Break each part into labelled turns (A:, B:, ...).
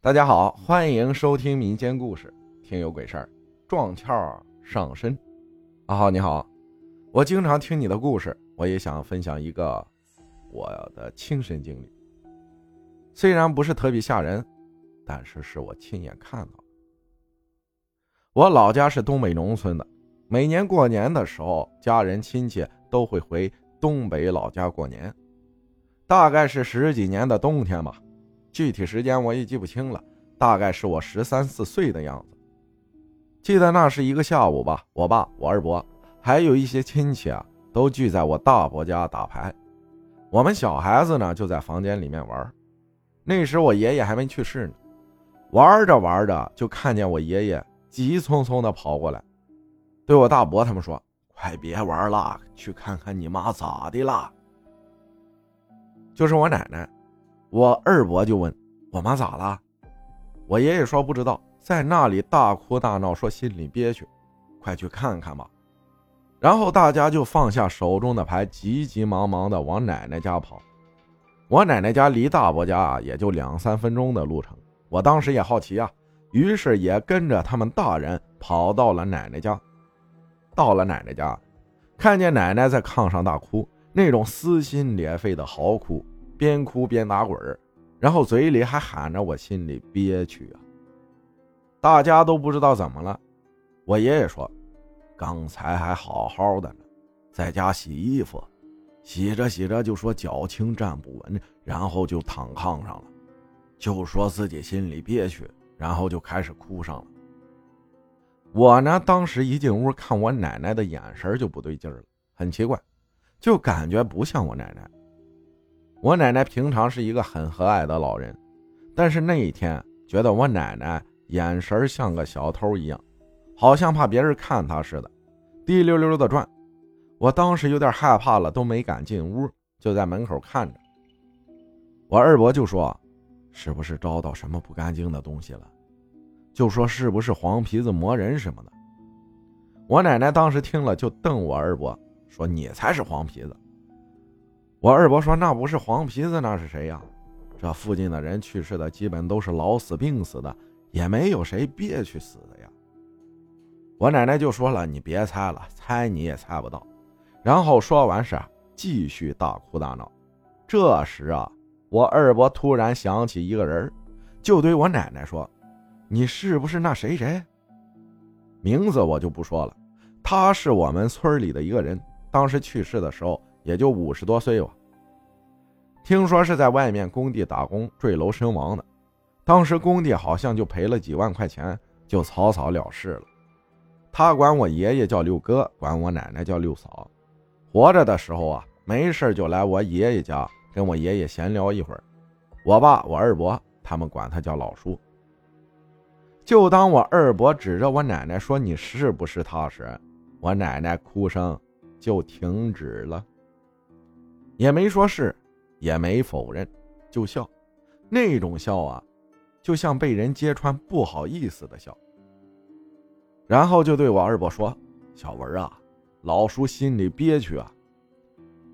A: 大家好，欢迎收听民间故事，听有鬼事儿，撞窍上身。阿浩你好，我经常听你的故事，我也想分享一个我的亲身经历。虽然不是特别吓人，但是是我亲眼看到。我老家是东北农村的，每年过年的时候，家人亲戚都会回东北老家过年，大概是十几年的冬天吧。具体时间我也记不清了，大概是我十三四岁的样子。记得那是一个下午吧，我爸、我二伯还有一些亲戚啊，都聚在我大伯家打牌。我们小孩子呢，就在房间里面玩。那时我爷爷还没去世呢。玩着玩着，就看见我爷爷急匆匆的跑过来，对我大伯他们说：“快别玩了，去看看你妈咋的了。”就是我奶奶。我二伯就问我妈咋了，我爷爷说不知道，在那里大哭大闹，说心里憋屈，快去看看吧。然后大家就放下手中的牌，急急忙忙的往奶奶家跑。我奶奶家离大伯家啊也就两三分钟的路程。我当时也好奇啊，于是也跟着他们大人跑到了奶奶家。到了奶奶家，看见奶奶在炕上大哭，那种撕心裂肺的嚎哭。边哭边打滚然后嘴里还喊着“我心里憋屈啊”。大家都不知道怎么了。我爷爷说：“刚才还好好的呢，在家洗衣服，洗着洗着就说脚轻站不稳，然后就躺炕上了，就说自己心里憋屈，然后就开始哭上了。”我呢，当时一进屋看我奶奶的眼神就不对劲了，很奇怪，就感觉不像我奶奶。我奶奶平常是一个很和蔼的老人，但是那一天觉得我奶奶眼神像个小偷一样，好像怕别人看她似的，滴溜溜的转。我当时有点害怕了，都没敢进屋，就在门口看着。我二伯就说：“是不是招到什么不干净的东西了？”就说：“是不是黄皮子磨人什么的？”我奶奶当时听了就瞪我二伯，说：“你才是黄皮子。”我二伯说：“那不是黄皮子，那是谁呀？这附近的人去世的基本都是老死病死的，也没有谁憋屈死的呀。”我奶奶就说了：“你别猜了，猜你也猜不到。”然后说完是继续大哭大闹。这时啊，我二伯突然想起一个人，就对我奶奶说：“你是不是那谁谁？名字我就不说了，他是我们村里的一个人，当时去世的时候。”也就五十多岁吧。听说是在外面工地打工坠楼身亡的，当时工地好像就赔了几万块钱，就草草了事了。他管我爷爷叫六哥，管我奶奶叫六嫂。活着的时候啊，没事就来我爷爷家跟我爷爷闲聊一会儿。我爸、我二伯他们管他叫老叔。就当我二伯指着我奶奶说：“你是不是他？”时，我奶奶哭声就停止了。也没说是，也没否认，就笑，那种笑啊，就像被人揭穿不好意思的笑。然后就对我二伯说：“小文啊，老叔心里憋屈啊。”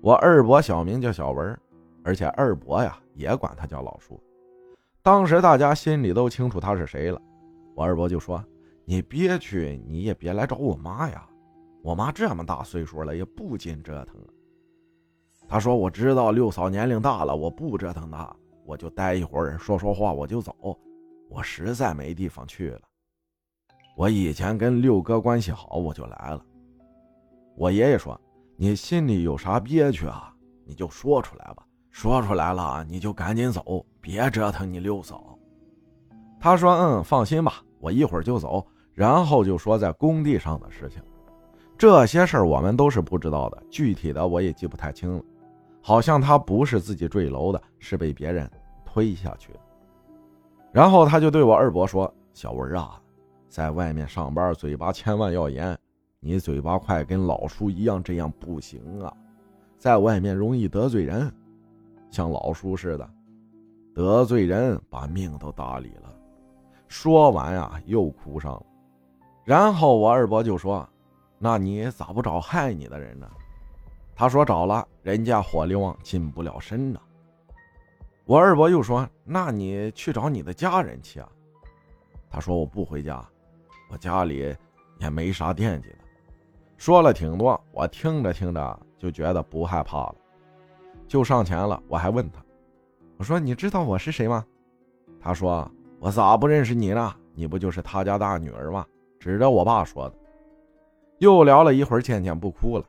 A: 我二伯小名叫小文，而且二伯呀也管他叫老叔。当时大家心里都清楚他是谁了。我二伯就说：“你憋屈，你也别来找我妈呀，我妈这么大岁数了，也不禁折腾。”他说：“我知道六嫂年龄大了，我不折腾她，我就待一会儿，说说话，我就走。我实在没地方去了。我以前跟六哥关系好，我就来了。”我爷爷说：“你心里有啥憋屈啊？你就说出来吧，说出来了你就赶紧走，别折腾你六嫂。”他说：“嗯，放心吧，我一会儿就走。”然后就说在工地上的事情，这些事儿我们都是不知道的，具体的我也记不太清了。好像他不是自己坠楼的，是被别人推下去。然后他就对我二伯说：“小文啊，在外面上班，嘴巴千万要严。你嘴巴快，跟老叔一样，这样不行啊，在外面容易得罪人，像老叔似的，得罪人把命都搭理了。”说完呀，又哭上了。然后我二伯就说：“那你咋不找害你的人呢？”他说找了，人家火力旺，近不了身呐。我二伯又说：“那你去找你的家人去啊。”他说：“我不回家，我家里也没啥惦记的。”说了挺多，我听着听着就觉得不害怕了，就上前了。我还问他：“我说你知道我是谁吗？”他说：“我咋不认识你呢？你不就是他家大女儿吗？”指着我爸说的。又聊了一会儿，倩倩不哭了。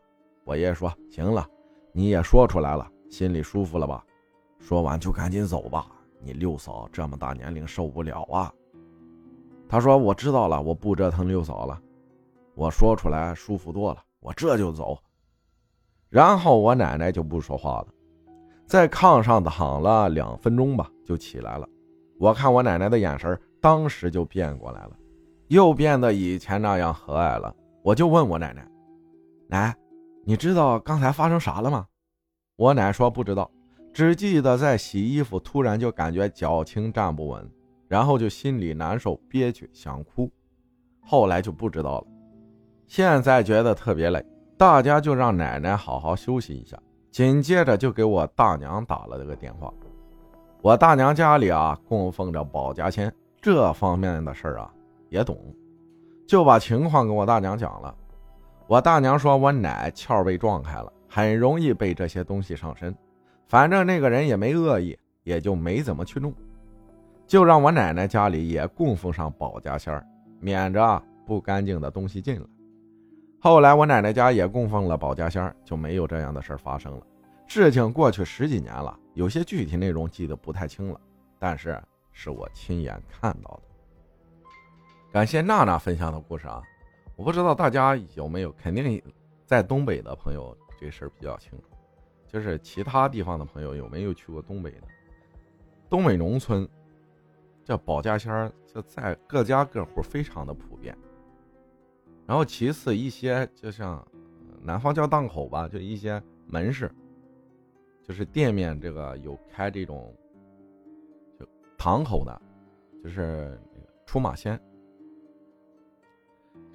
A: 我爷爷说：“行了，你也说出来了，心里舒服了吧？”说完就赶紧走吧，你六嫂这么大年龄受不了啊。他说：“我知道了，我不折腾六嫂了。”我说出来舒服多了，我这就走。然后我奶奶就不说话了，在炕上躺了两分钟吧，就起来了。我看我奶奶的眼神，当时就变过来了，又变得以前那样和蔼了。我就问我奶奶：“奶，你知道刚才发生啥了吗？”我奶说不知道。只记得在洗衣服，突然就感觉脚轻站不稳，然后就心里难受、憋屈、想哭。后来就不知道了。现在觉得特别累，大家就让奶奶好好休息一下。紧接着就给我大娘打了个电话。我大娘家里啊供奉着保家仙，这方面的事儿啊也懂，就把情况跟我大娘讲了。我大娘说我奶窍被撞开了，很容易被这些东西上身。反正那个人也没恶意，也就没怎么去弄，就让我奶奶家里也供奉上保家仙儿，免着不干净的东西进来。后来我奶奶家也供奉了保家仙儿，就没有这样的事儿发生了。事情过去十几年了，有些具体内容记得不太清了，但是是我亲眼看到的。感谢娜娜分享的故事啊，我不知道大家有没有，肯定在东北的朋友这事儿比较清楚。就是其他地方的朋友有没有去过东北的？东北农村，这保家仙儿就在各家各户非常的普遍。然后其次一些就像南方叫档口吧，就一些门市，就是店面这个有开这种就堂口的，就是出马仙。